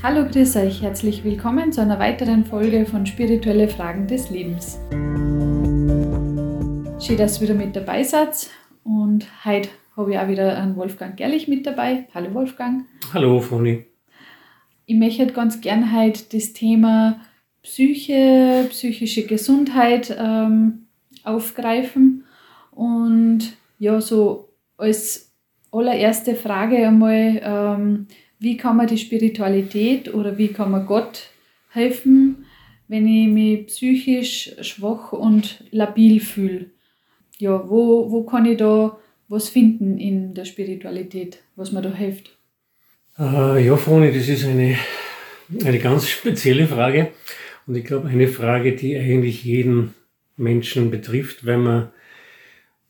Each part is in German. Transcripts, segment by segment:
Hallo, grüß euch, herzlich willkommen zu einer weiteren Folge von Spirituelle Fragen des Lebens. Schön, dass ihr wieder mit dabei seid und heute habe ich auch wieder einen Wolfgang Gerlich mit dabei. Hallo Wolfgang. Hallo Froni. Ich möchte ganz gern heute das Thema Psyche, psychische Gesundheit ähm, aufgreifen und ja, so als allererste Frage einmal, ähm, wie kann man die Spiritualität oder wie kann man Gott helfen, wenn ich mich psychisch schwach und labil fühle? Ja, wo, wo kann ich da was finden in der Spiritualität, was mir da hilft? Äh, ja, Froni, das ist eine, eine ganz spezielle Frage und ich glaube eine Frage, die eigentlich jeden Menschen betrifft, wenn man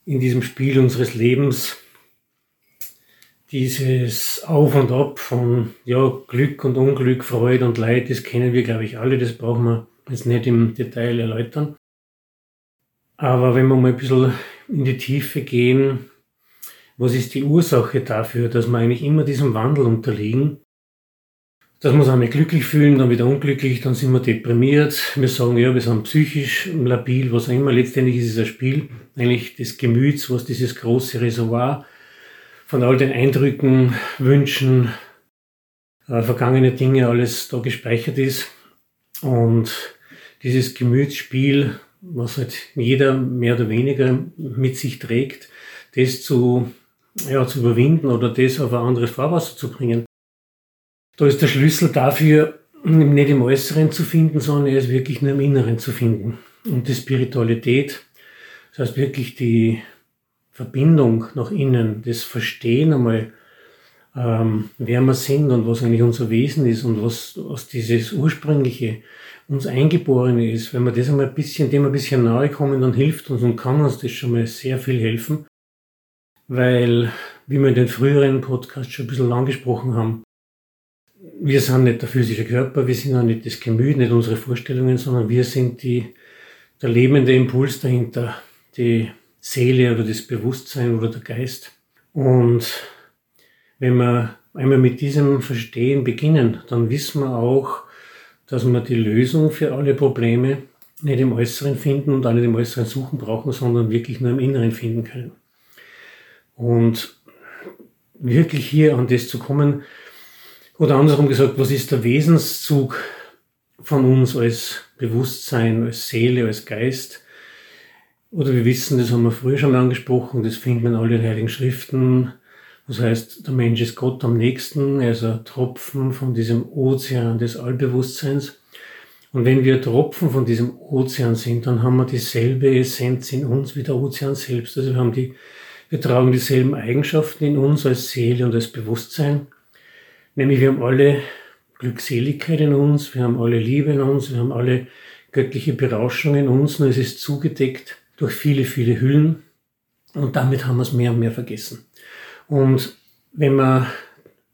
in diesem Spiel unseres Lebens dieses Auf und Ab von ja, Glück und Unglück, Freude und Leid, das kennen wir, glaube ich, alle, das brauchen wir jetzt nicht im Detail erläutern. Aber wenn wir mal ein bisschen in die Tiefe gehen, was ist die Ursache dafür, dass wir eigentlich immer diesem Wandel unterliegen? Dass wir uns einmal glücklich fühlen, dann wieder unglücklich, dann sind wir deprimiert. Wir sagen, ja, wir sind psychisch labil, was auch immer. Letztendlich ist es ein Spiel eigentlich des Gemüts, was dieses große Reservoir von all den Eindrücken, Wünschen, äh, vergangene Dinge alles da gespeichert ist. Und dieses Gemütsspiel, was halt jeder mehr oder weniger mit sich trägt, das zu, ja, zu überwinden oder das auf ein anderes Fahrwasser zu bringen. Da ist der Schlüssel dafür, nicht im Äußeren zu finden, sondern er ist wirklich nur im Inneren zu finden. Und die Spiritualität, das heißt wirklich die, Verbindung nach innen, das Verstehen einmal, ähm, wer wir sind und was eigentlich unser Wesen ist und was, was dieses Ursprüngliche uns Eingeborene ist, wenn wir das einmal ein bisschen, dem ein bisschen nahe kommen, dann hilft uns und kann uns das schon mal sehr viel helfen. Weil, wie wir in den früheren Podcasts schon ein bisschen angesprochen haben, wir sind nicht der physische Körper, wir sind auch nicht das Gemüt, nicht unsere Vorstellungen, sondern wir sind die, der lebende Impuls dahinter, die Seele oder das Bewusstsein oder der Geist. Und wenn wir einmal mit diesem Verstehen beginnen, dann wissen wir auch, dass wir die Lösung für alle Probleme nicht im Äußeren finden und auch nicht im Äußeren suchen brauchen, sondern wirklich nur im Inneren finden können. Und wirklich hier an das zu kommen, oder andersrum gesagt, was ist der Wesenszug von uns als Bewusstsein, als Seele, als Geist? Oder wir wissen, das haben wir früher schon angesprochen, das findet man in all den Heiligen Schriften. Das heißt, der Mensch ist Gott am nächsten, er ist ein Tropfen von diesem Ozean des Allbewusstseins. Und wenn wir Tropfen von diesem Ozean sind, dann haben wir dieselbe Essenz in uns wie der Ozean selbst. Also wir haben die, wir tragen dieselben Eigenschaften in uns als Seele und als Bewusstsein. Nämlich wir haben alle Glückseligkeit in uns, wir haben alle Liebe in uns, wir haben alle göttliche Berauschung in uns, nur es ist zugedeckt durch viele, viele Hüllen und damit haben wir es mehr und mehr vergessen. Und wenn wir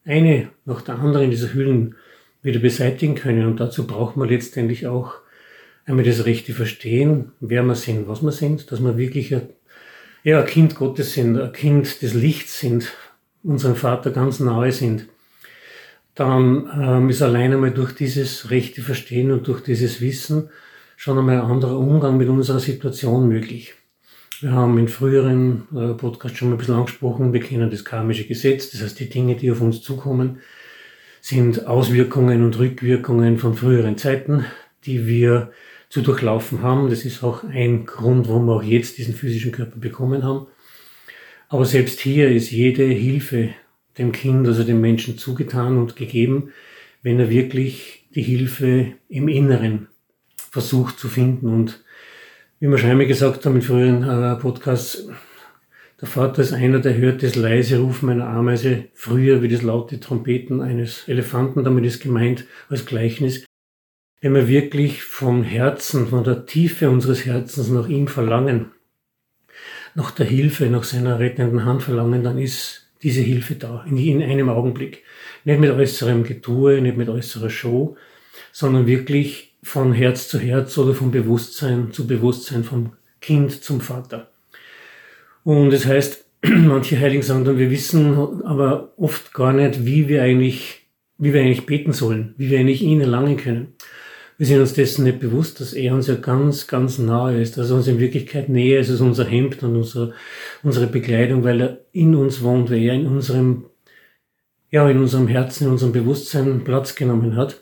eine nach der anderen dieser Hüllen wieder beseitigen können, und dazu braucht man letztendlich auch einmal das rechte Verstehen, wer wir sind, was wir sind, dass wir wirklich ein, ja, ein Kind Gottes sind, ein Kind des Lichts sind, unserem Vater ganz nahe sind, dann ähm, ist allein einmal durch dieses rechte Verstehen und durch dieses Wissen schon einmal ein anderer Umgang mit unserer Situation möglich. Wir haben in früheren äh, Podcasts schon mal ein bisschen angesprochen, wir kennen das karmische Gesetz, das heißt die Dinge, die auf uns zukommen, sind Auswirkungen und Rückwirkungen von früheren Zeiten, die wir zu durchlaufen haben. Das ist auch ein Grund, warum wir auch jetzt diesen physischen Körper bekommen haben. Aber selbst hier ist jede Hilfe dem Kind, also dem Menschen zugetan und gegeben, wenn er wirklich die Hilfe im Inneren versucht zu finden. Und wie wir schon einmal gesagt haben in früheren äh, Podcasts, der Vater ist einer, der hört das leise Rufen einer Ameise früher wie das laute Trompeten eines Elefanten. Damit ist gemeint als Gleichnis. Wenn wir wirklich vom Herzen, von der Tiefe unseres Herzens nach ihm verlangen, nach der Hilfe, nach seiner rettenden Hand verlangen, dann ist diese Hilfe da, in, in einem Augenblick. Nicht mit äußerem Getue, nicht mit äußerer Show, sondern wirklich von Herz zu Herz oder vom Bewusstsein zu Bewusstsein, vom Kind zum Vater. Und das heißt, manche Heiligen sagen dann, wir wissen aber oft gar nicht, wie wir eigentlich wie wir eigentlich beten sollen, wie wir eigentlich ihn erlangen können. Wir sind uns dessen nicht bewusst, dass er uns ja ganz, ganz nahe ist, dass er uns in Wirklichkeit näher ist als unser Hemd und unsere, unsere Bekleidung, weil er in uns wohnt, weil er in unserem, ja, in unserem Herzen, in unserem Bewusstsein Platz genommen hat.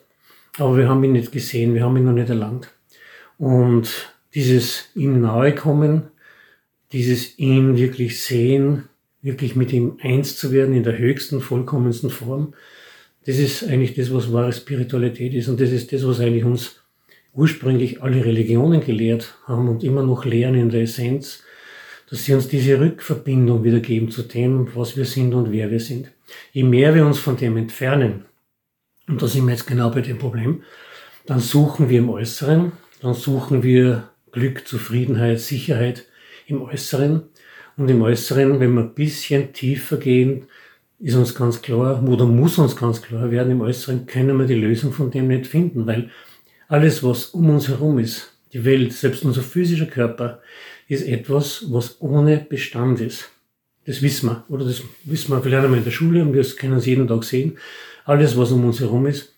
Aber wir haben ihn nicht gesehen, wir haben ihn noch nicht erlangt. Und dieses ihm nahe kommen, dieses ihn wirklich sehen, wirklich mit ihm eins zu werden in der höchsten, vollkommensten Form, das ist eigentlich das, was wahre Spiritualität ist. Und das ist das, was eigentlich uns ursprünglich alle Religionen gelehrt haben und immer noch lehren in der Essenz, dass sie uns diese Rückverbindung wiedergeben zu dem, was wir sind und wer wir sind. Je mehr wir uns von dem entfernen, und da sind wir jetzt genau bei dem Problem, dann suchen wir im Äußeren, dann suchen wir Glück, Zufriedenheit, Sicherheit im Äußeren. Und im Äußeren, wenn wir ein bisschen tiefer gehen, ist uns ganz klar, oder muss uns ganz klar werden, im Äußeren können wir die Lösung von dem nicht finden, weil alles, was um uns herum ist, die Welt, selbst unser physischer Körper, ist etwas, was ohne Bestand ist. Das wissen wir, oder das wissen wir vielleicht einmal in der Schule und wir können es jeden Tag sehen. Alles, was um uns herum ist,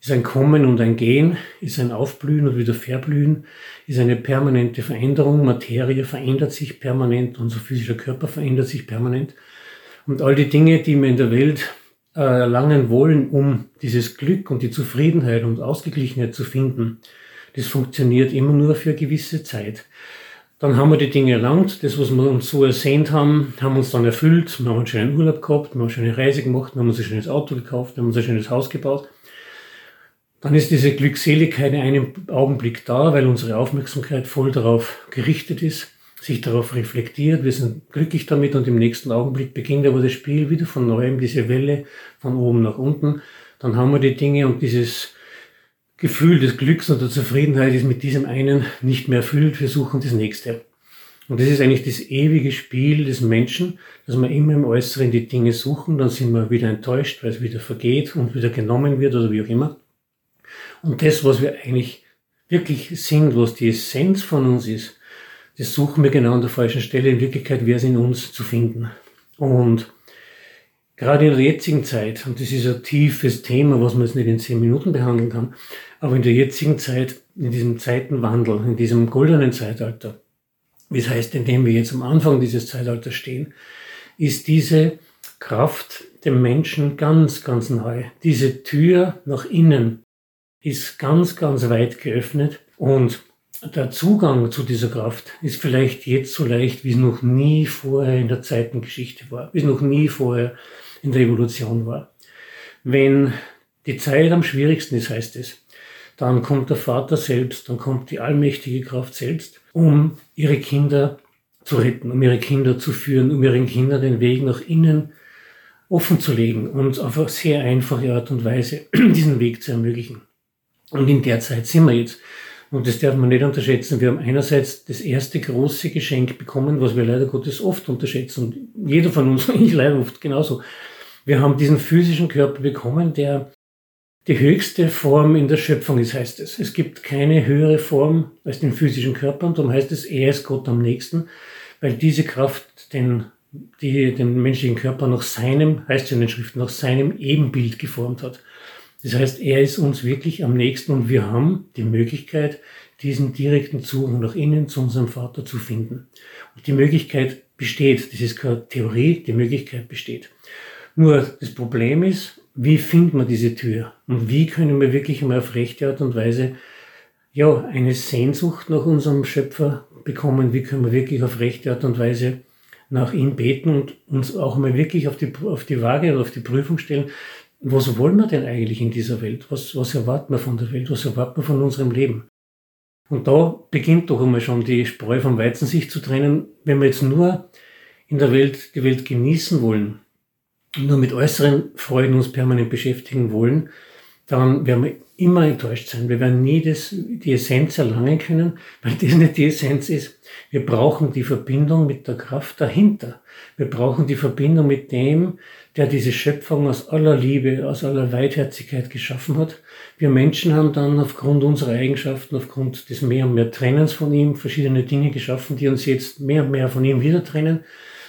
ist ein Kommen und ein Gehen, ist ein Aufblühen und wieder Verblühen, ist eine permanente Veränderung. Materie verändert sich permanent, unser physischer Körper verändert sich permanent. Und all die Dinge, die wir in der Welt äh, erlangen wollen, um dieses Glück und die Zufriedenheit und Ausgeglichenheit zu finden, das funktioniert immer nur für eine gewisse Zeit. Dann haben wir die Dinge erlangt, das, was wir uns so ersehnt haben, haben uns dann erfüllt. Wir haben einen schönen Urlaub gehabt, wir haben eine schöne Reise gemacht, wir haben uns ein schönes Auto gekauft, wir haben uns ein schönes Haus gebaut. Dann ist diese Glückseligkeit in einem Augenblick da, weil unsere Aufmerksamkeit voll darauf gerichtet ist sich darauf reflektiert, wir sind glücklich damit und im nächsten Augenblick beginnt aber das Spiel wieder von neuem, diese Welle von oben nach unten. Dann haben wir die Dinge und dieses Gefühl des Glücks und der Zufriedenheit ist mit diesem einen nicht mehr erfüllt, wir suchen das nächste. Und das ist eigentlich das ewige Spiel des Menschen, dass wir immer im Äußeren die Dinge suchen, dann sind wir wieder enttäuscht, weil es wieder vergeht und wieder genommen wird oder wie auch immer. Und das, was wir eigentlich wirklich sind, was die Essenz von uns ist, das suchen wir genau an der falschen Stelle. In Wirklichkeit wäre es in uns zu finden. Und gerade in der jetzigen Zeit, und das ist ein tiefes Thema, was man jetzt nicht in zehn Minuten behandeln kann, aber in der jetzigen Zeit, in diesem Zeitenwandel, in diesem goldenen Zeitalter, wie es heißt, in dem wir jetzt am Anfang dieses Zeitalters stehen, ist diese Kraft dem Menschen ganz, ganz neu. Diese Tür nach innen ist ganz, ganz weit geöffnet und der Zugang zu dieser Kraft ist vielleicht jetzt so leicht, wie es noch nie vorher in der Zeitengeschichte war, wie es noch nie vorher in der Evolution war. Wenn die Zeit am schwierigsten ist, heißt es, dann kommt der Vater selbst, dann kommt die allmächtige Kraft selbst, um ihre Kinder zu retten, um ihre Kinder zu führen, um ihren Kindern den Weg nach innen offen zu legen und auf eine sehr einfache Art und Weise diesen Weg zu ermöglichen. Und in der Zeit sind wir jetzt. Und das darf man nicht unterschätzen. Wir haben einerseits das erste große Geschenk bekommen, was wir leider Gottes oft unterschätzen. Und jeder von uns, ich leider oft genauso. Wir haben diesen physischen Körper bekommen, der die höchste Form in der Schöpfung ist, heißt es. Es gibt keine höhere Form als den physischen Körper und darum heißt es, er ist Gott am nächsten, weil diese Kraft den, die, den menschlichen Körper nach seinem, heißt es in den Schriften, nach seinem Ebenbild geformt hat. Das heißt, er ist uns wirklich am nächsten und wir haben die Möglichkeit, diesen direkten Zugang nach innen zu unserem Vater zu finden. Und die Möglichkeit besteht, das ist keine Theorie, die Möglichkeit besteht. Nur das Problem ist, wie finden wir diese Tür? Und wie können wir wirklich einmal auf rechte Art und Weise ja, eine Sehnsucht nach unserem Schöpfer bekommen? Wie können wir wirklich auf rechte Art und Weise nach ihm beten und uns auch mal wirklich auf die, auf die Waage oder auf die Prüfung stellen? Was wollen wir denn eigentlich in dieser Welt? Was, was erwarten wir von der Welt? Was erwarten wir von unserem Leben? Und da beginnt doch einmal schon die Spreu vom Weizen sich zu trennen. Wenn wir jetzt nur in der Welt die Welt genießen wollen, nur mit äußeren Freuden uns permanent beschäftigen wollen, dann werden wir immer enttäuscht sein. Wir werden nie das, die Essenz erlangen können, weil das nicht die Essenz ist. Wir brauchen die Verbindung mit der Kraft dahinter. Wir brauchen die Verbindung mit dem, der diese Schöpfung aus aller Liebe, aus aller Weitherzigkeit geschaffen hat. Wir Menschen haben dann aufgrund unserer Eigenschaften, aufgrund des mehr und mehr Trennens von ihm, verschiedene Dinge geschaffen, die uns jetzt mehr und mehr von ihm wieder trennen.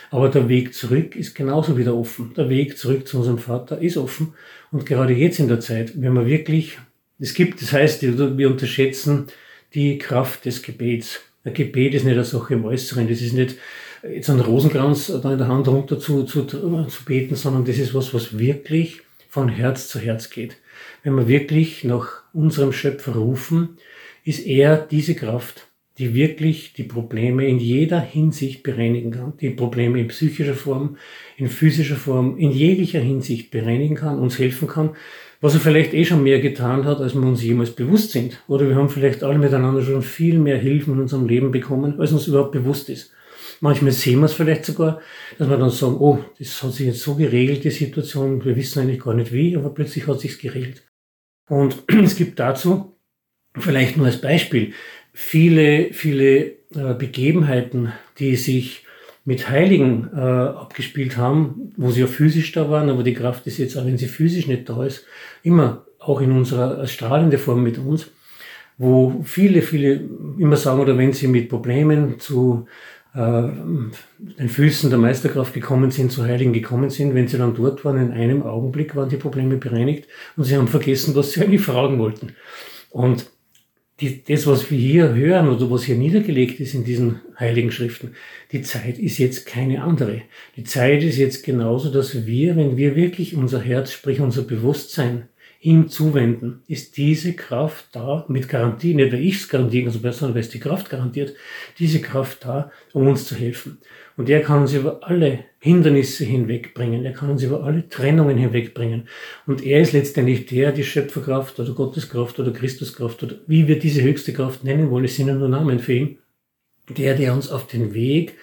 Aber der Weg zurück ist genauso wieder offen. Der Weg zurück zu unserem Vater ist offen. Und gerade jetzt in der Zeit, wenn wir wirklich, es gibt, das heißt, wir unterschätzen die Kraft des Gebets. Ein Gebet ist nicht eine Sache im Äußeren. Das ist nicht jetzt einen Rosenkranz da in der Hand runter zu, zu, zu beten, sondern das ist was, was wirklich von Herz zu Herz geht. Wenn wir wirklich nach unserem Schöpfer rufen, ist er diese Kraft, die wirklich die Probleme in jeder Hinsicht bereinigen kann. Die Probleme in psychischer Form, in physischer Form, in jeglicher Hinsicht bereinigen kann, uns helfen kann, was er vielleicht eh schon mehr getan hat, als wir uns jemals bewusst sind. Oder wir haben vielleicht alle miteinander schon viel mehr Hilfen in unserem Leben bekommen, als uns überhaupt bewusst ist. Manchmal sehen wir es vielleicht sogar, dass wir dann sagen, oh, das hat sich jetzt so geregelt, die Situation, wir wissen eigentlich gar nicht wie, aber plötzlich hat sich's geregelt. Und es gibt dazu, vielleicht nur als Beispiel, viele, viele äh, Begebenheiten, die sich mit Heiligen äh, abgespielt haben, wo sie ja physisch da waren, aber die Kraft ist jetzt, auch wenn sie physisch nicht da ist, immer auch in unserer strahlende Form mit uns, wo viele, viele immer sagen, oder wenn sie mit Problemen zu den Füßen der Meisterkraft gekommen sind, zu Heiligen gekommen sind, wenn sie dann dort waren, in einem Augenblick waren die Probleme bereinigt und sie haben vergessen, was sie eigentlich fragen wollten. Und die, das, was wir hier hören oder was hier niedergelegt ist in diesen heiligen Schriften, die Zeit ist jetzt keine andere. Die Zeit ist jetzt genauso, dass wir, wenn wir wirklich unser Herz, sprich unser Bewusstsein ihm zuwenden, ist diese Kraft da mit Garantie, nicht weil ich es garantieren kann, sondern weil es die Kraft garantiert, diese Kraft da, um uns zu helfen. Und er kann uns über alle Hindernisse hinwegbringen, er kann uns über alle Trennungen hinwegbringen. Und er ist letztendlich der, die Schöpferkraft oder Gotteskraft oder Christuskraft oder wie wir diese höchste Kraft nennen wollen, es sind ja nur Namen für ihn, der, der uns auf den Weg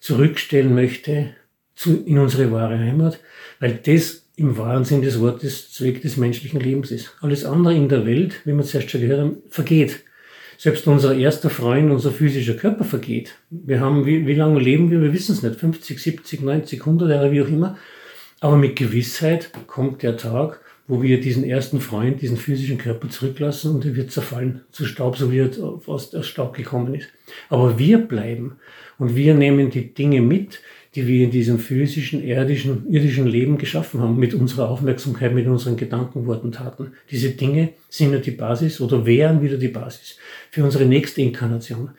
zurückstellen möchte zu, in unsere wahre Heimat, weil das im wahren Sinn des Wortes Zweck des menschlichen Lebens ist. Alles andere in der Welt, wie wir zuerst schon gehört haben, vergeht. Selbst unser erster Freund, unser physischer Körper vergeht. Wir haben, wie, wie lange leben wir? Wir wissen es nicht. 50, 70, 90, 100 Jahre, wie auch immer. Aber mit Gewissheit kommt der Tag, wo wir diesen ersten Freund, diesen physischen Körper zurücklassen und er wird zerfallen zu Staub, so wie er aus der Staub gekommen ist. Aber wir bleiben und wir nehmen die Dinge mit, die wir in diesem physischen, irdischen, irdischen Leben geschaffen haben, mit unserer Aufmerksamkeit, mit unseren Gedanken, Worten, Taten. Diese Dinge sind ja die Basis oder wären wieder die Basis für unsere nächste Inkarnation.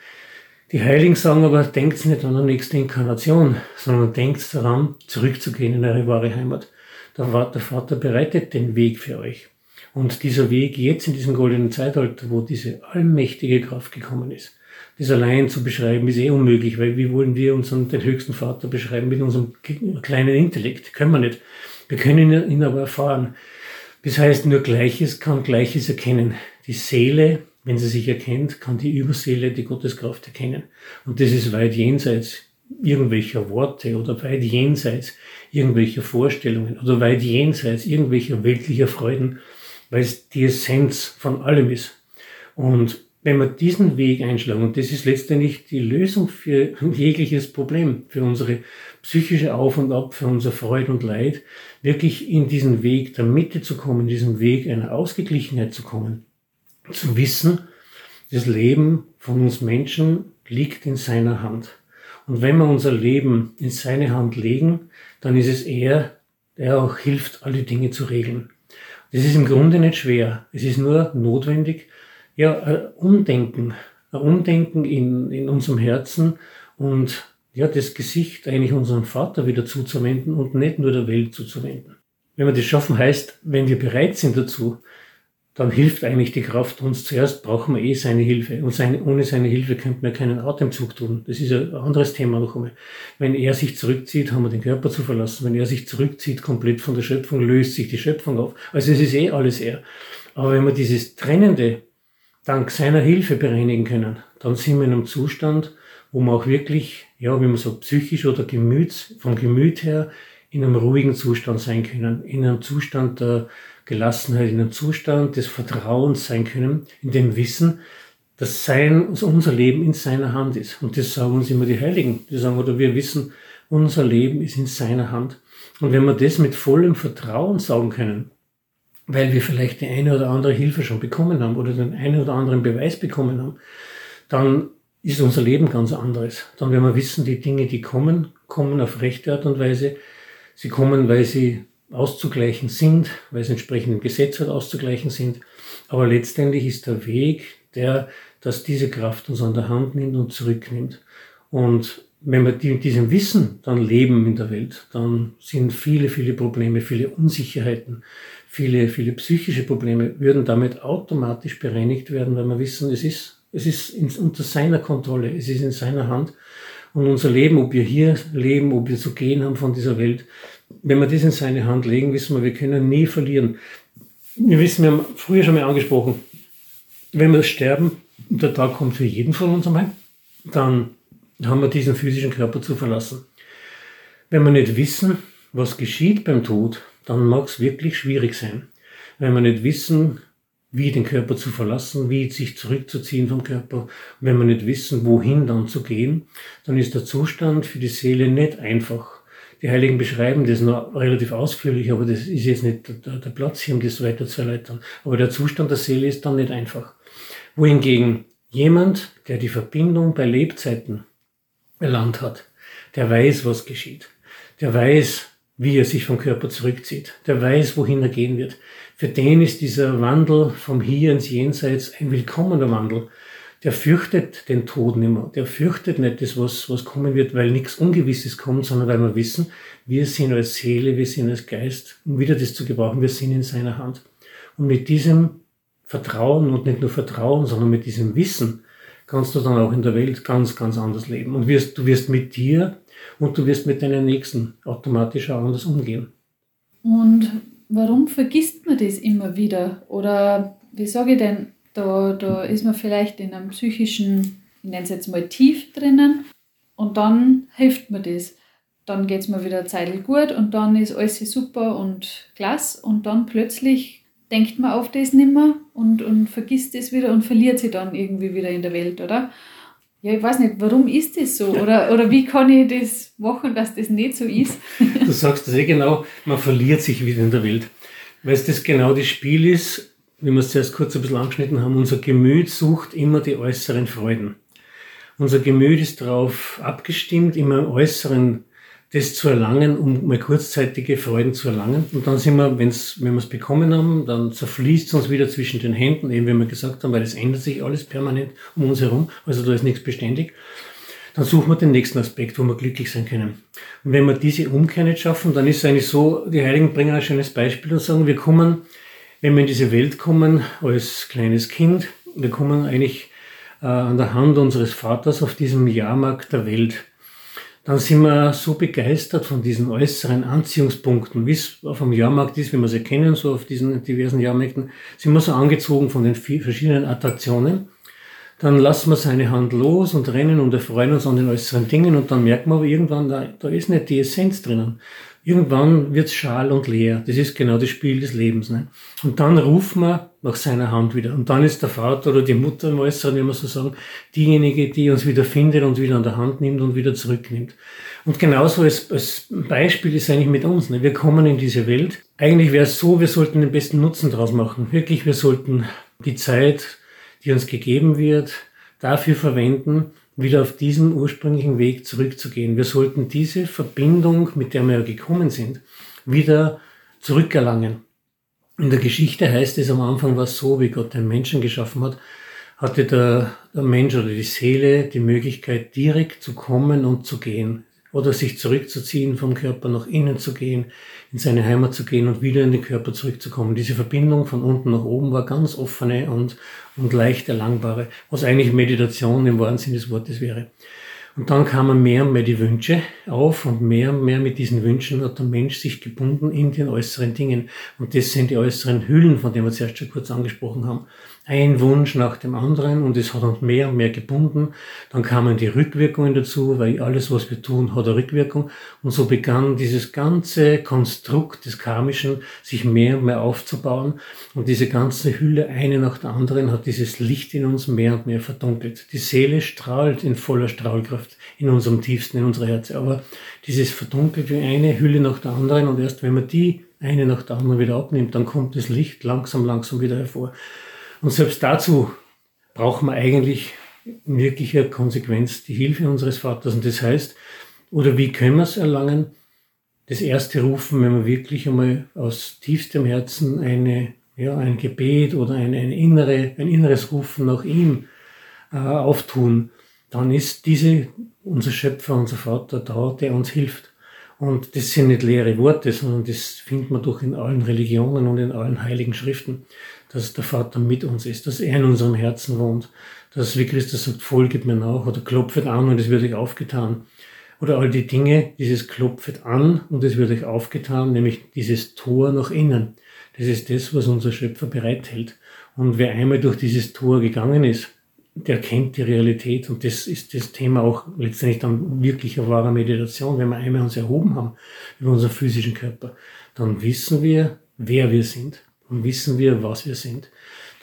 Die Heiligen sagen aber, denkt nicht an eine nächste Inkarnation, sondern denkt daran, zurückzugehen in eure wahre Heimat. Der Vater bereitet den Weg für euch. Und dieser Weg jetzt in diesem goldenen Zeitalter, wo diese allmächtige Kraft gekommen ist, das allein zu beschreiben, ist eh unmöglich, weil wie wollen wir unseren, den höchsten Vater beschreiben mit unserem kleinen Intellekt? Können wir nicht. Wir können ihn aber erfahren. Das heißt, nur Gleiches kann Gleiches erkennen. Die Seele, wenn sie sich erkennt, kann die Überseele, die Gotteskraft erkennen. Und das ist weit jenseits irgendwelcher Worte oder weit jenseits irgendwelcher Vorstellungen oder weit jenseits irgendwelcher weltlicher Freuden, weil es die Essenz von allem ist. Und wenn wir diesen Weg einschlagen, und das ist letztendlich die Lösung für jegliches Problem, für unsere psychische Auf und Ab, für unser Freude und Leid, wirklich in diesen Weg der Mitte zu kommen, in diesen Weg einer Ausgeglichenheit zu kommen, zu wissen, das Leben von uns Menschen liegt in seiner Hand. Und wenn wir unser Leben in seine Hand legen, dann ist es er, der auch hilft, alle Dinge zu regeln. Das ist im Grunde nicht schwer. Es ist nur notwendig, ja, ein Umdenken, ein Umdenken in, in unserem Herzen und ja, das Gesicht eigentlich unserem Vater wieder zuzuwenden und nicht nur der Welt zuzuwenden. Wenn wir das schaffen, heißt, wenn wir bereit sind dazu, dann hilft eigentlich die Kraft uns. Zuerst brauchen wir eh seine Hilfe. Und seine, ohne seine Hilfe könnten wir keinen Atemzug tun. Das ist ein anderes Thema noch einmal. Wenn er sich zurückzieht, haben wir den Körper zu verlassen. Wenn er sich zurückzieht, komplett von der Schöpfung, löst sich die Schöpfung auf. Also es ist eh alles er. Aber wenn wir dieses Trennende dank seiner Hilfe bereinigen können, dann sind wir in einem Zustand, wo wir auch wirklich, ja, wie man sagt, psychisch oder Gemüts, vom Gemüt her in einem ruhigen Zustand sein können, in einem Zustand der Gelassenheit, in einem Zustand des Vertrauens sein können, in dem Wissen, dass sein, also unser Leben in seiner Hand ist. Und das sagen uns immer die Heiligen. Die sagen, oder wir wissen, unser Leben ist in seiner Hand. Und wenn wir das mit vollem Vertrauen sagen können, weil wir vielleicht die eine oder andere Hilfe schon bekommen haben oder den einen oder anderen Beweis bekommen haben, dann ist unser Leben ganz anderes. Dann werden wir wissen, die Dinge, die kommen, kommen auf rechte Art und Weise. Sie kommen, weil sie auszugleichen sind, weil sie entsprechend im Gesetz halt auszugleichen sind. Aber letztendlich ist der Weg der, dass diese Kraft uns an der Hand nimmt und zurücknimmt. Und wenn wir mit diesem Wissen dann leben in der Welt, dann sind viele, viele Probleme, viele Unsicherheiten, viele, viele psychische Probleme würden damit automatisch bereinigt werden, weil wir wissen, es ist, es ist in, unter seiner Kontrolle, es ist in seiner Hand. Und unser Leben, ob wir hier leben, ob wir zu gehen haben von dieser Welt, wenn wir das in seine Hand legen, wissen wir, wir können nie verlieren. Wir wissen, wir haben früher schon mal angesprochen, wenn wir sterben, der Tag kommt für jeden von uns einmal, dann haben wir diesen physischen Körper zu verlassen. Wenn wir nicht wissen, was geschieht beim Tod, dann mag es wirklich schwierig sein. Wenn wir nicht wissen, wie den Körper zu verlassen, wie sich zurückzuziehen vom Körper, wenn wir nicht wissen, wohin dann zu gehen, dann ist der Zustand für die Seele nicht einfach. Die Heiligen beschreiben das noch relativ ausführlich, aber das ist jetzt nicht der, der Platz hier, um das weiter zu erläutern. Aber der Zustand der Seele ist dann nicht einfach. Wohingegen jemand, der die Verbindung bei Lebzeiten erlangt hat, der weiß, was geschieht. Der weiß, wie er sich vom Körper zurückzieht. Der weiß, wohin er gehen wird. Für den ist dieser Wandel vom Hier ins Jenseits ein willkommener Wandel. Der fürchtet den Tod nicht mehr. Der fürchtet nicht das, was, was kommen wird, weil nichts Ungewisses kommt, sondern weil wir wissen, wir sind als Seele, wir sind als Geist, um wieder das zu gebrauchen, wir sind in seiner Hand. Und mit diesem Vertrauen und nicht nur Vertrauen, sondern mit diesem Wissen kannst du dann auch in der Welt ganz, ganz anders leben. Und wirst, du wirst mit dir und du wirst mit deinen Nächsten automatisch auch anders umgehen. Und warum vergisst man das immer wieder? Oder wie sage ich denn, da, da ist man vielleicht in einem psychischen, ich nenne es jetzt mal tief drinnen und dann hilft mir das. Dann geht es mir wieder Zeit gut und dann ist alles super und klasse und dann plötzlich denkt man auf das nimmer und, und vergisst es wieder und verliert sie dann irgendwie wieder in der Welt, oder? Ja, ich weiß nicht, warum ist das so? Oder, oder wie kann ich das machen, dass das nicht so ist? Du sagst das eh genau, man verliert sich wieder in der Welt. Weil es das genau das Spiel ist, wie wir es zuerst kurz ein bisschen angeschnitten haben, unser Gemüt sucht immer die äußeren Freuden. Unser Gemüt ist darauf abgestimmt, immer im äußeren das zu erlangen, um mal kurzzeitige Freuden zu erlangen. Und dann sind wir, wenn's, wenn wir es bekommen haben, dann zerfließt es uns wieder zwischen den Händen, eben wie wir gesagt haben, weil es ändert sich alles permanent um uns herum, also da ist nichts beständig. Dann suchen wir den nächsten Aspekt, wo wir glücklich sein können. Und wenn wir diese Umkehr nicht schaffen, dann ist es eigentlich so, die Heiligen bringen ein schönes Beispiel und sagen, wir kommen, wenn wir in diese Welt kommen, als kleines Kind, wir kommen eigentlich äh, an der Hand unseres Vaters auf diesem Jahrmarkt der Welt dann sind wir so begeistert von diesen äußeren Anziehungspunkten, wie es auf dem Jahrmarkt ist, wie wir sie kennen, so auf diesen diversen Jahrmärkten, sind wir so angezogen von den verschiedenen Attraktionen. Dann lassen wir seine Hand los und rennen und erfreuen uns an den äußeren Dingen und dann merken wir aber irgendwann, da, da ist nicht die Essenz drinnen. Irgendwann wird's schal und leer. Das ist genau das Spiel des Lebens. Ne? Und dann rufen wir nach seiner Hand wieder. Und dann ist der Vater oder die Mutter im Äußeren, wie man so sagen, diejenige, die uns wieder findet und wieder an der Hand nimmt und wieder zurücknimmt. Und genauso als, als Beispiel ist eigentlich mit uns. Ne? Wir kommen in diese Welt. Eigentlich wäre es so, wir sollten den besten Nutzen draus machen. Wirklich, wir sollten die Zeit, die uns gegeben wird, dafür verwenden, wieder auf diesen ursprünglichen Weg zurückzugehen. Wir sollten diese Verbindung, mit der wir ja gekommen sind, wieder zurückerlangen. In der Geschichte heißt es am Anfang war es so, wie Gott den Menschen geschaffen hat, hatte der, der Mensch oder die Seele die Möglichkeit, direkt zu kommen und zu gehen oder sich zurückzuziehen vom Körper nach innen zu gehen, in seine Heimat zu gehen und wieder in den Körper zurückzukommen. Diese Verbindung von unten nach oben war ganz offene und, und leicht erlangbare, was eigentlich Meditation im wahren Sinne des Wortes wäre. Und dann kamen mehr und mehr die Wünsche auf und mehr und mehr mit diesen Wünschen hat der Mensch sich gebunden in den äußeren Dingen. Und das sind die äußeren Hüllen, von denen wir zuerst schon kurz angesprochen haben ein Wunsch nach dem anderen und es hat uns mehr und mehr gebunden. Dann kamen die Rückwirkungen dazu, weil alles, was wir tun, hat eine Rückwirkung. Und so begann dieses ganze Konstrukt des Karmischen sich mehr und mehr aufzubauen. Und diese ganze Hülle, eine nach der anderen, hat dieses Licht in uns mehr und mehr verdunkelt. Die Seele strahlt in voller Strahlkraft in unserem tiefsten, in unserer Herzen. Aber dieses verdunkelt wie eine Hülle nach der anderen und erst wenn man die eine nach der anderen wieder abnimmt, dann kommt das Licht langsam, langsam wieder hervor. Und selbst dazu braucht man eigentlich in wirklicher Konsequenz die Hilfe unseres Vaters. Und das heißt, Oder wie können wir es erlangen? Das erste Rufen, wenn wir wirklich einmal aus tiefstem Herzen eine, ja, ein Gebet oder ein, ein, innere, ein inneres Rufen nach ihm äh, auftun, dann ist diese, unser Schöpfer, unser Vater da, der uns hilft. Und das sind nicht leere Worte, sondern das findet man doch in allen Religionen und in allen heiligen Schriften, dass der Vater mit uns ist, dass er in unserem Herzen wohnt, dass, wie Christus sagt, folget mir nach oder klopfet an und es wird euch aufgetan. Oder all die Dinge, dieses klopfet an und es wird euch aufgetan, nämlich dieses Tor nach innen. Das ist das, was unser Schöpfer bereithält. Und wer einmal durch dieses Tor gegangen ist, der kennt die Realität und das ist das Thema auch letztendlich dann wirklich eine wahre Meditation. Wenn wir einmal uns erhoben haben über unseren physischen Körper, dann wissen wir, wer wir sind. Dann wissen wir, was wir sind.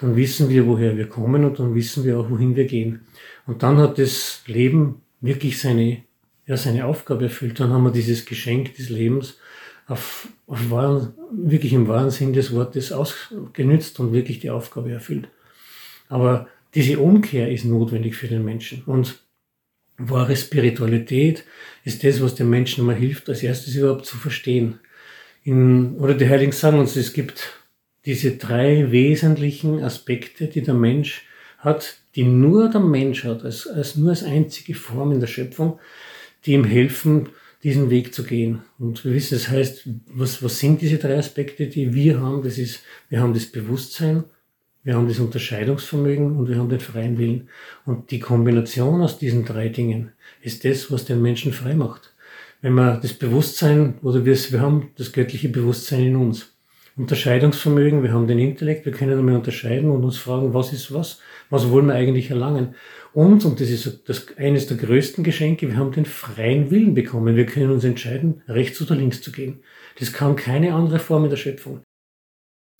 Dann wissen wir, woher wir kommen und dann wissen wir auch, wohin wir gehen. Und dann hat das Leben wirklich seine, ja, seine Aufgabe erfüllt. Dann haben wir dieses Geschenk des Lebens auf, auf wahren, wirklich im wahren Sinn des Wortes ausgenützt und wirklich die Aufgabe erfüllt. Aber diese Umkehr ist notwendig für den Menschen. Und wahre Spiritualität ist das, was dem Menschen immer hilft, als erstes überhaupt zu verstehen. In, oder die Heiligen sagen uns, es gibt diese drei wesentlichen Aspekte, die der Mensch hat, die nur der Mensch hat, als, als nur als einzige Form in der Schöpfung, die ihm helfen, diesen Weg zu gehen. Und wir wissen, das heißt, was, was sind diese drei Aspekte, die wir haben? Das ist, wir haben das Bewusstsein, wir haben das Unterscheidungsvermögen und wir haben den freien Willen. Und die Kombination aus diesen drei Dingen ist das, was den Menschen frei macht. Wenn man das Bewusstsein, oder wir, wir haben das göttliche Bewusstsein in uns. Unterscheidungsvermögen, wir haben den Intellekt, wir können einmal unterscheiden und uns fragen, was ist was, was wollen wir eigentlich erlangen. Und, und das ist das, eines der größten Geschenke, wir haben den freien Willen bekommen. Wir können uns entscheiden, rechts oder links zu gehen. Das kann keine andere Form in der Schöpfung.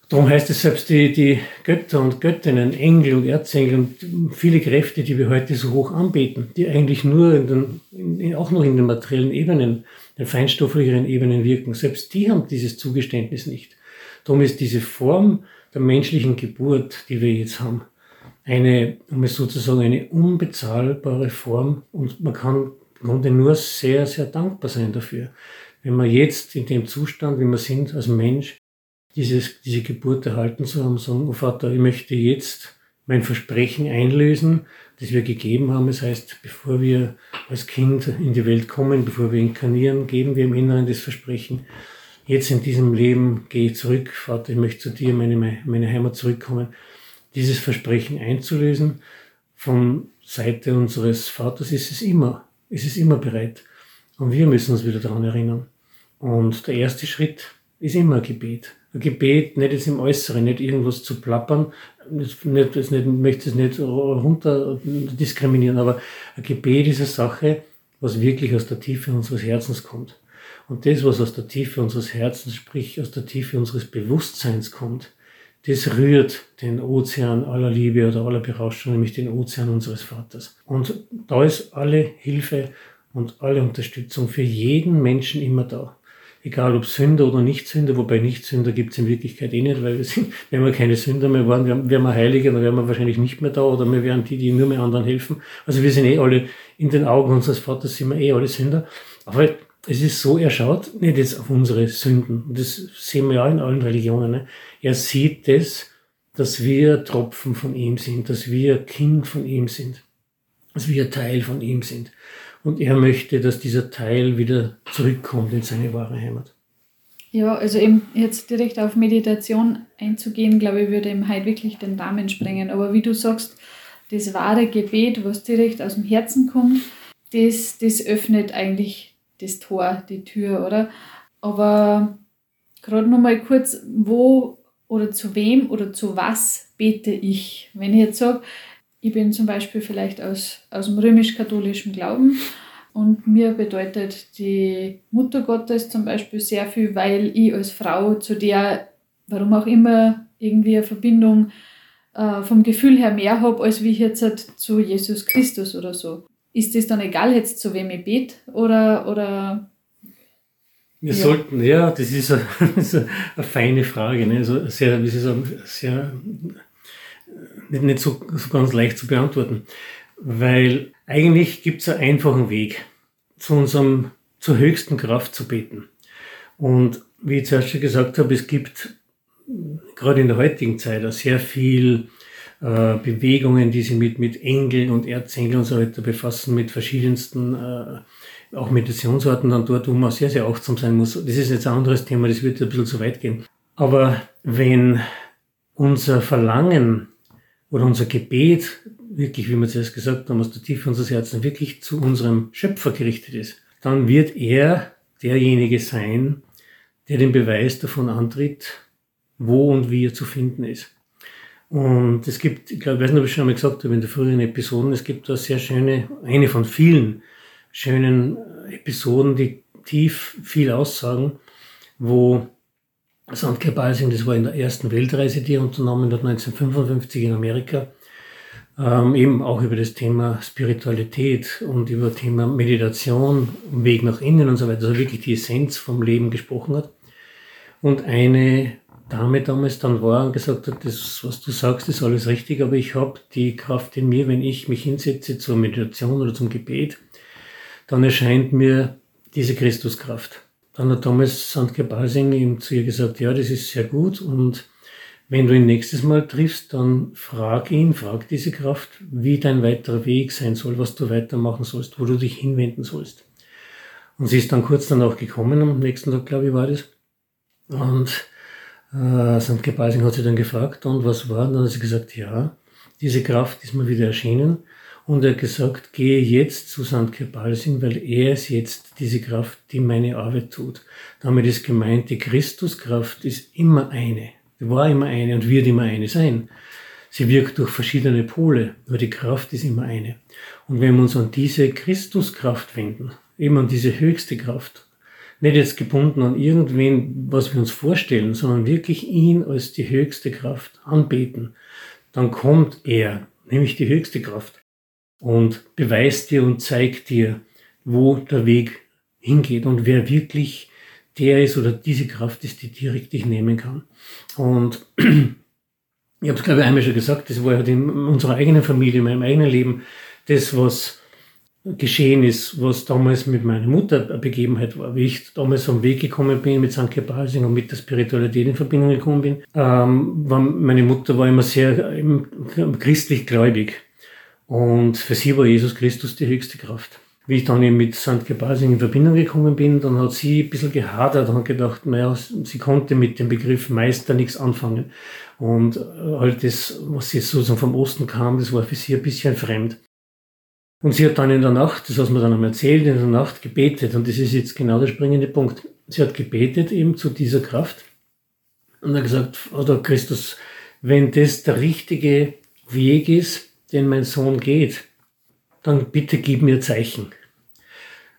Darum heißt es selbst die, die Götter und Göttinnen, Engel und Erzengel und viele Kräfte, die wir heute so hoch anbeten, die eigentlich nur in den, in, auch noch in den materiellen Ebenen, den feinstofflicheren Ebenen wirken, selbst die haben dieses Zugeständnis nicht. Darum ist diese Form der menschlichen Geburt, die wir jetzt haben, eine, um es sozusagen eine unbezahlbare Form und man kann konnte nur sehr, sehr dankbar sein dafür. Wenn man jetzt in dem Zustand, wie wir sind als Mensch, dieses, diese Geburt erhalten zu haben, sagen, oh Vater, ich möchte jetzt mein Versprechen einlösen, das wir gegeben haben. Das heißt, bevor wir als Kind in die Welt kommen, bevor wir inkarnieren, geben wir im Inneren das Versprechen, jetzt in diesem Leben gehe ich zurück, Vater, ich möchte zu dir, meine, meine Heimat zurückkommen. Dieses Versprechen einzulösen, von Seite unseres Vaters ist es immer, ist es immer bereit. Und wir müssen uns wieder daran erinnern. Und der erste Schritt ist immer ein Gebet ein Gebet, nicht jetzt im Äußeren, nicht irgendwas zu plappern, nicht, nicht, nicht, möchte es nicht runter diskriminieren, aber ein Gebet ist eine Sache, was wirklich aus der Tiefe unseres Herzens kommt. Und das, was aus der Tiefe unseres Herzens, sprich aus der Tiefe unseres Bewusstseins kommt, das rührt den Ozean aller Liebe oder aller Berauschung, nämlich den Ozean unseres Vaters. Und da ist alle Hilfe und alle Unterstützung für jeden Menschen immer da egal ob Sünder oder Nicht-Sünder, wobei Nicht-Sünder gibt es in Wirklichkeit eh nicht, weil wir sind, wenn wir keine Sünder mehr waren, wären wir Heilige, dann wären wir wahrscheinlich nicht mehr da oder wir wären die, die nur mehr anderen helfen. Also wir sind eh alle, in den Augen unseres Vaters sind wir eh alle Sünder. Aber es ist so, er schaut nicht jetzt auf unsere Sünden. Das sehen wir ja in allen Religionen. Ne? Er sieht das, dass wir Tropfen von ihm sind, dass wir Kind von ihm sind, dass wir Teil von ihm sind. Und er möchte, dass dieser Teil wieder zurückkommt in seine wahre Heimat. Ja, also eben jetzt direkt auf Meditation einzugehen, glaube ich, würde ihm halt wirklich den Rahmen sprengen. Aber wie du sagst, das wahre Gebet, was direkt aus dem Herzen kommt, das, das öffnet eigentlich das Tor, die Tür, oder? Aber gerade nochmal kurz, wo oder zu wem oder zu was bete ich? Wenn ich jetzt sage, ich bin zum Beispiel vielleicht aus, aus dem römisch-katholischen Glauben und mir bedeutet die Mutter Gottes zum Beispiel sehr viel, weil ich als Frau zu der, warum auch immer, irgendwie eine Verbindung äh, vom Gefühl her mehr habe, als wie ich jetzt zu Jesus Christus oder so. Ist das dann egal jetzt, zu wem ich bete oder, oder wir ja. sollten, ja, das ist eine, das ist eine feine Frage, ne? also sehr, wie Sie sagen, sehr nicht, nicht so, so ganz leicht zu beantworten. Weil eigentlich gibt es einen einfachen Weg zu unserem zur höchsten Kraft zu beten. Und wie ich zuerst schon gesagt habe, es gibt gerade in der heutigen Zeit auch sehr viel äh, Bewegungen, die sich mit, mit Engeln und Erzengeln und so weiter befassen, mit verschiedensten äh, auch Meditationsorten dann dort, wo man sehr, sehr achtsam sein muss. Das ist jetzt ein anderes Thema, das wird ein bisschen zu weit gehen. Aber wenn unser Verlangen oder unser Gebet wirklich, wie wir zuerst gesagt haben, aus der Tiefe unseres Herzens wirklich zu unserem Schöpfer gerichtet ist, dann wird er derjenige sein, der den Beweis davon antritt, wo und wie er zu finden ist. Und es gibt, ich glaube, ich weiß nicht, ob ich schon einmal gesagt habe in den früheren Episoden, es gibt da sehr schöne, eine von vielen schönen Episoden, die tief viel aussagen, wo Sandker Balsing, das war in der ersten Weltreise, die er unternommen hat, 1955 in Amerika, ähm, eben auch über das Thema Spiritualität und über das Thema Meditation, Weg nach innen und so weiter, also wirklich die Essenz vom Leben gesprochen hat. Und eine Dame damals dann war und gesagt hat, das, was du sagst, ist alles richtig, aber ich habe die Kraft in mir, wenn ich mich hinsetze zur Meditation oder zum Gebet, dann erscheint mir diese Christuskraft. Dann hat damals Sandke Basing ihm zu ihr gesagt, ja, das ist sehr gut und wenn du ihn nächstes Mal triffst, dann frag ihn, frag diese Kraft, wie dein weiterer Weg sein soll, was du weitermachen sollst, wo du dich hinwenden sollst. Und sie ist dann kurz danach gekommen, am nächsten Tag, glaube ich, war das. Und äh, St. Gebasing hat sie dann gefragt, und was war? Und dann hat sie gesagt, ja, diese Kraft ist mir wieder erschienen. Und er hat gesagt, gehe jetzt zu St. Gebasing, weil er ist jetzt diese Kraft, die meine Arbeit tut. Damit ist gemeint, die Christuskraft ist immer eine. Die war immer eine und wird immer eine sein. Sie wirkt durch verschiedene Pole, aber die Kraft ist immer eine. Und wenn wir uns an diese Christuskraft wenden, eben an diese höchste Kraft, nicht jetzt gebunden an irgendwen, was wir uns vorstellen, sondern wirklich ihn als die höchste Kraft anbeten, dann kommt er, nämlich die höchste Kraft, und beweist dir und zeigt dir, wo der Weg hingeht und wer wirklich der ist oder diese Kraft ist, die dir richtig nehmen kann. Und ich habe es, glaube ich, einmal schon gesagt, das war halt in unserer eigenen Familie, in meinem eigenen Leben, das, was geschehen ist, was damals mit meiner Mutter eine Begebenheit war, wie ich damals am Weg gekommen bin mit St. Balsing und mit der Spiritualität in Verbindung gekommen bin. Ähm, war, meine Mutter war immer sehr ähm, christlich gläubig und für sie war Jesus Christus die höchste Kraft. Wie ich dann eben mit St. Gebasing in Verbindung gekommen bin, dann hat sie ein bisschen gehadert und gedacht, naja, sie konnte mit dem Begriff Meister nichts anfangen. Und äh, halt das, was jetzt sozusagen vom Osten kam, das war für sie ein bisschen fremd. Und sie hat dann in der Nacht, das hat mir dann einmal erzählt, in der Nacht gebetet. Und das ist jetzt genau der springende Punkt. Sie hat gebetet eben zu dieser Kraft und hat gesagt, oder Christus, wenn das der richtige Weg ist, den mein Sohn geht, dann bitte gib mir Zeichen.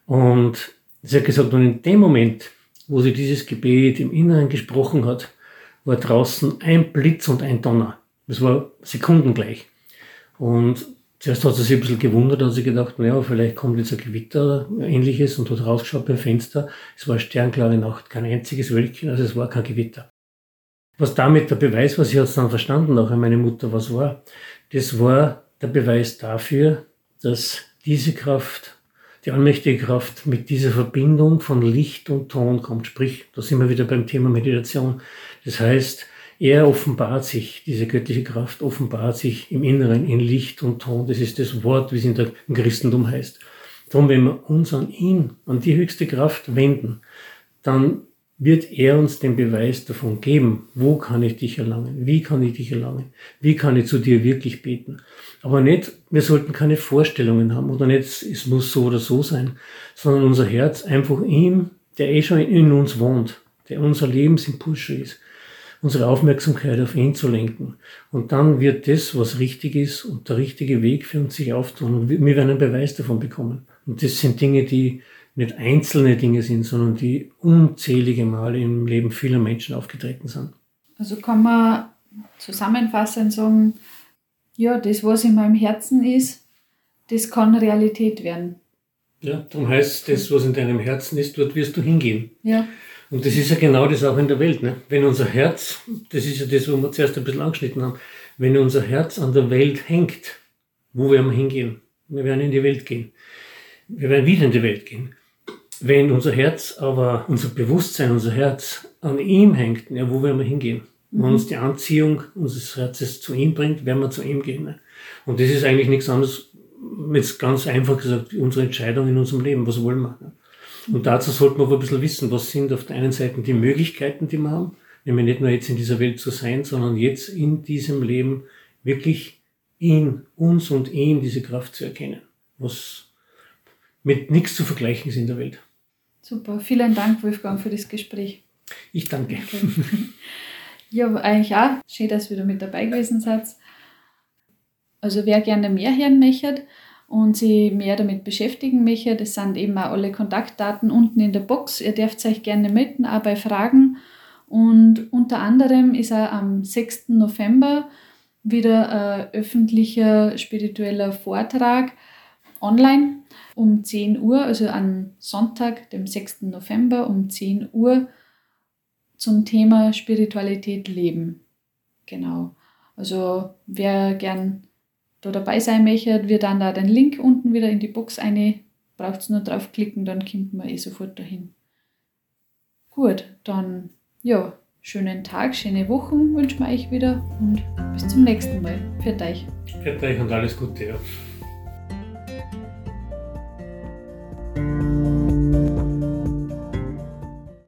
Und sie hat gesagt, und in dem Moment, wo sie dieses Gebet im Inneren gesprochen hat, war draußen ein Blitz und ein Donner. Das war sekundengleich. Und Zuerst hat sie sich ein bisschen gewundert, hat sie gedacht, naja, vielleicht kommt jetzt ein Gewitter oder ähnliches und hat rausgeschaut beim Fenster. Es war sternklare Nacht, kein einziges Wölkchen, also es war kein Gewitter. Was damit der Beweis war, sie hat es dann verstanden, auch meine Mutter, was war. Das war der Beweis dafür, dass diese Kraft, die allmächtige Kraft mit dieser Verbindung von Licht und Ton kommt. Sprich, da sind wir wieder beim Thema Meditation. Das heißt, er offenbart sich, diese göttliche Kraft offenbart sich im Inneren in Licht und Ton. Das ist das Wort, wie es in der, im Christentum heißt. Darum, wenn wir uns an ihn, an die höchste Kraft wenden, dann wird er uns den Beweis davon geben, wo kann ich dich erlangen, wie kann ich dich erlangen, wie kann ich zu dir wirklich beten. Aber nicht, wir sollten keine Vorstellungen haben oder nicht, es muss so oder so sein, sondern unser Herz einfach ihm, der eh schon in uns wohnt, der unser Lebensimpuls ist, unsere Aufmerksamkeit auf ihn zu lenken. Und dann wird das, was richtig ist und der richtige Weg für uns sich auftun. Und wir werden einen Beweis davon bekommen. Und das sind Dinge, die nicht einzelne Dinge sind, sondern die unzählige Male im Leben vieler Menschen aufgetreten sind. Also kann man zusammenfassend sagen, ja, das, was in meinem Herzen ist, das kann Realität werden. Ja, darum heißt das, was in deinem Herzen ist, dort wirst du hingehen. Ja. Und das ist ja genau das auch in der Welt. Ne? Wenn unser Herz, das ist ja das, wo wir zuerst ein bisschen angeschnitten haben, wenn unser Herz an der Welt hängt, wo werden wir hingehen? Wir werden in die Welt gehen. Wir werden wieder in die Welt gehen. Wenn unser Herz, aber unser Bewusstsein, unser Herz an ihm hängt, ja, wo werden wir hingehen? Mhm. Wenn uns die Anziehung unseres Herzens zu ihm bringt, werden wir zu ihm gehen. Ne? Und das ist eigentlich nichts anderes, jetzt ganz einfach gesagt, unsere Entscheidung in unserem Leben. Was wollen wir? Ne? Und dazu sollten wir aber ein bisschen wissen, was sind auf der einen Seite die Möglichkeiten, die wir haben, nämlich nicht nur jetzt in dieser Welt zu sein, sondern jetzt in diesem Leben wirklich ihn, uns und ihn diese Kraft zu erkennen, was mit nichts zu vergleichen ist in der Welt. Super, vielen Dank, Wolfgang, für das Gespräch. Ich danke. danke. Ja, eigentlich auch. Schön, dass ihr wieder mit dabei gewesen seid. Also wer gerne mehr hören möchte und sich mehr damit beschäftigen möchte, das sind eben auch alle Kontaktdaten unten in der Box. Ihr dürft euch gerne melden, auch bei Fragen. Und unter anderem ist auch am 6. November wieder ein öffentlicher spiritueller Vortrag online um 10 Uhr, also am Sonntag, dem 6. November um 10 Uhr zum Thema Spiritualität leben. Genau. Also wer gern da dabei sein möchte, wir dann da den Link unten wieder in die Box eine. Braucht es nur draufklicken, dann kommt man eh sofort dahin. Gut, dann ja, schönen Tag, schöne Wochen wünschen wir euch wieder und bis zum nächsten Mal. Für euch. Für euch und alles Gute, ja.